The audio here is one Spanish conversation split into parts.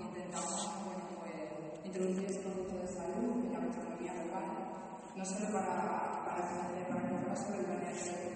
intentamos pues, introducir ese concepto de salud en la gastronomía local, no solo para, para, para, para de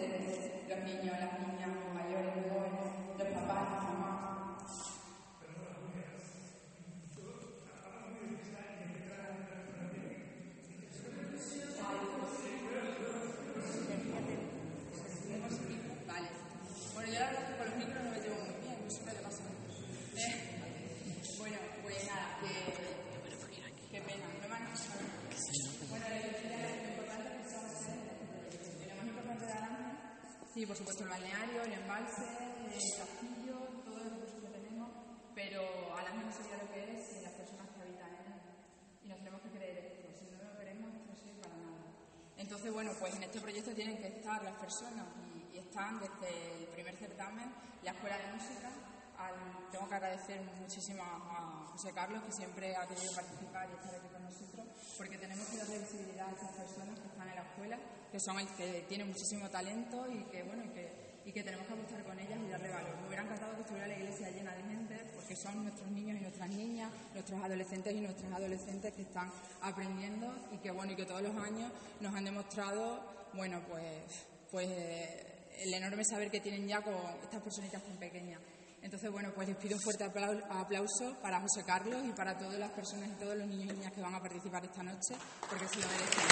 ustedes, los niños, las niñas, supuesto, el balneario, el embalse, el castillo, todo el recursos que tenemos, pero Aranda no sería lo que es sin las personas que habitan en él. Y nos tenemos que creer esto, si no lo queremos, esto no sirve para nada. Entonces, bueno, pues en este proyecto tienen que estar las personas y, y están desde el primer certamen, la Escuela de Música. Tengo que agradecer muchísimo a, José Carlos, que siempre ha querido participar y estar aquí con nosotros, porque tenemos que darle visibilidad a estas personas que están en la escuela, que son el que tienen muchísimo talento y que, bueno, y que, y que tenemos que apostar con ellas y darle valor. Me hubiera encantado que estuviera la iglesia llena de gente, porque son nuestros niños y nuestras niñas, nuestros adolescentes y nuestras adolescentes que están aprendiendo y que, bueno, y que todos los años nos han demostrado, bueno, pues, pues el enorme saber que tienen ya con estas personitas tan pequeñas. Entonces, bueno, pues les pido un fuerte aplauso para José Carlos y para todas las personas y todos los niños y niñas que van a participar esta noche, porque se lo merecen.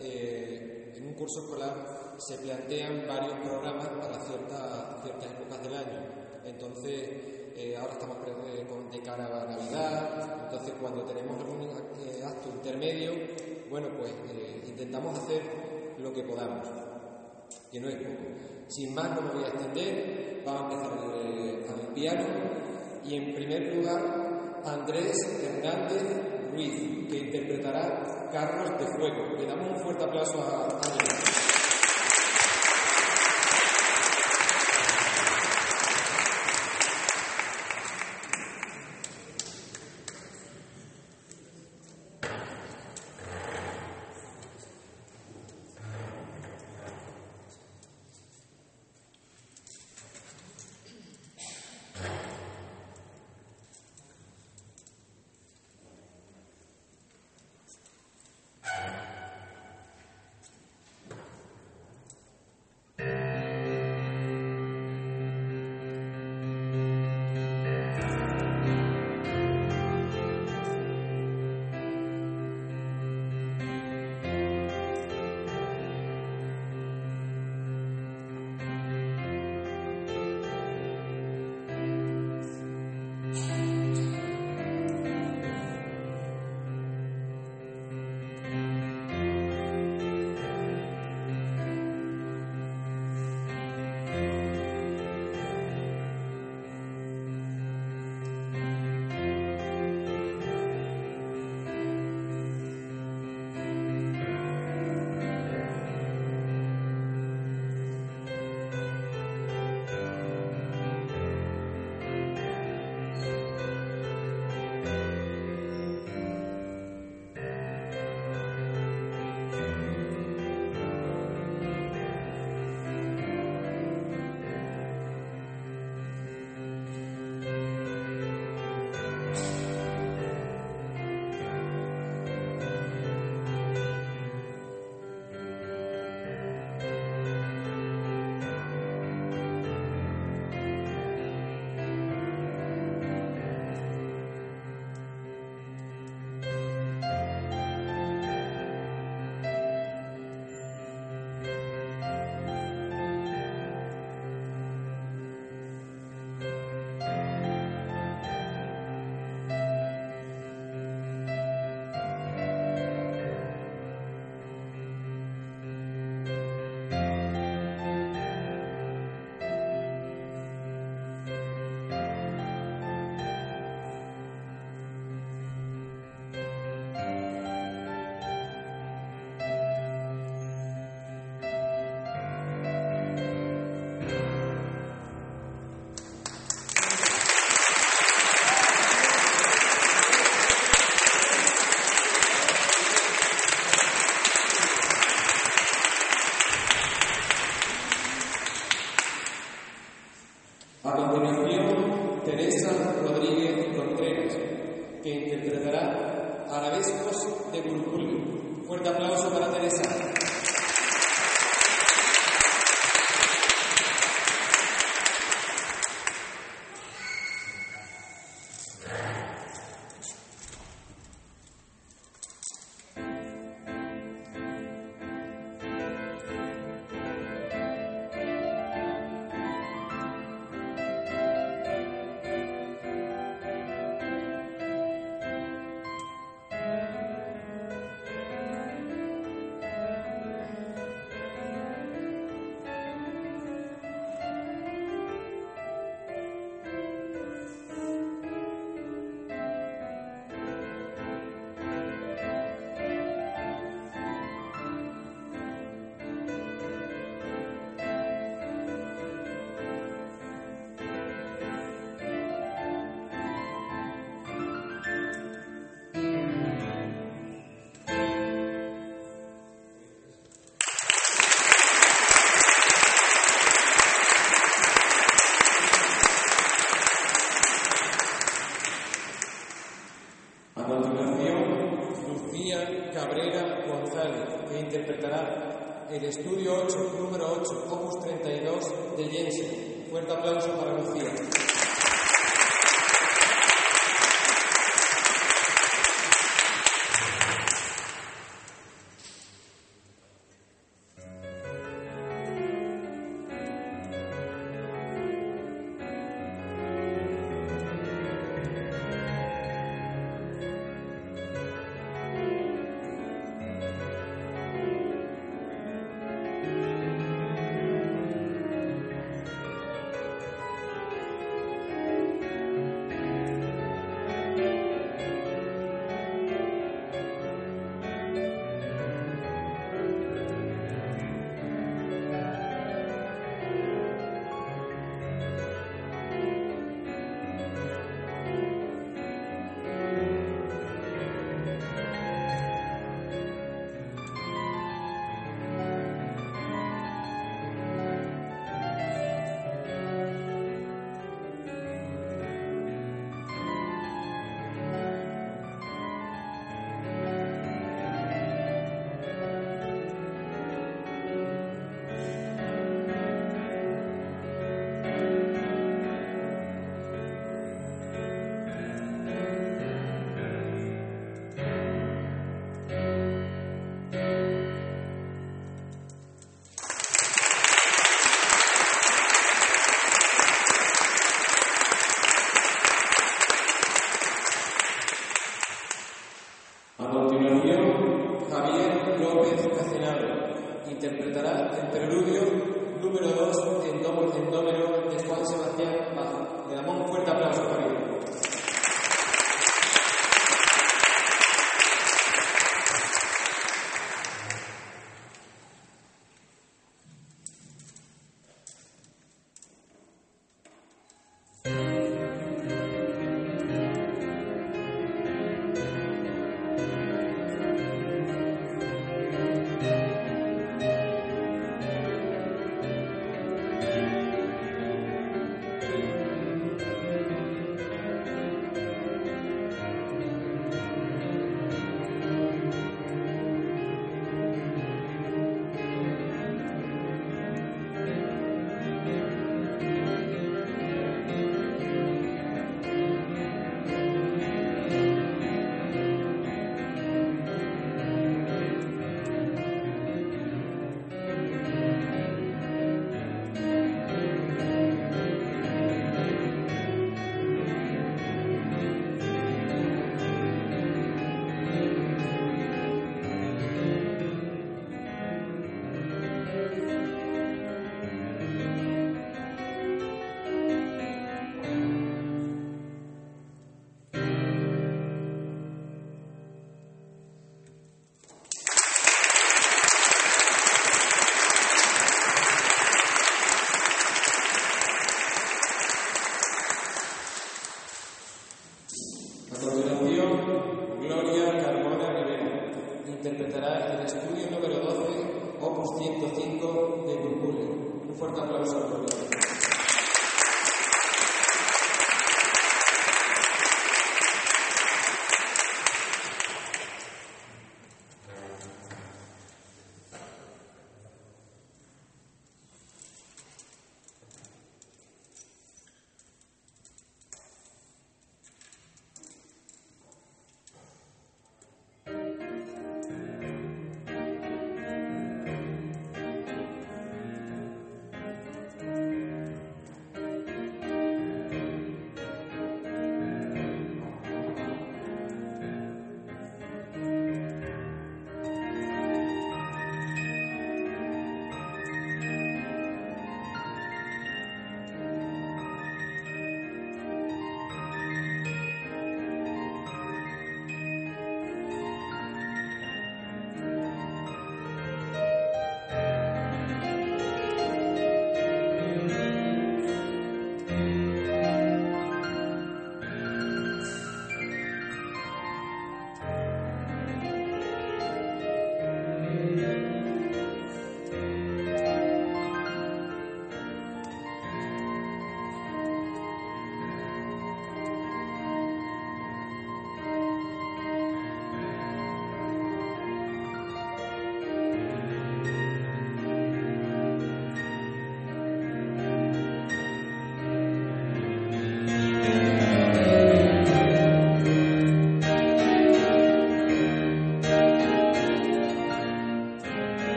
Eh, en un curso escolar se plantean varios programas para ciertas, épocas del año. Entonces, eh, ahora estamos eh, de cara a Navidad, entonces cuando tenemos algún acto intermedio, bueno, pues intentamos hacer lo que podamos, que no es poco. Sin más, no me voy a extender, vamos a empezar el, el y en primer lugar, Andrés Hernández Ruiz, que interpretará Carlos de Fuego. Le damos un fuerte aplauso a Andrés.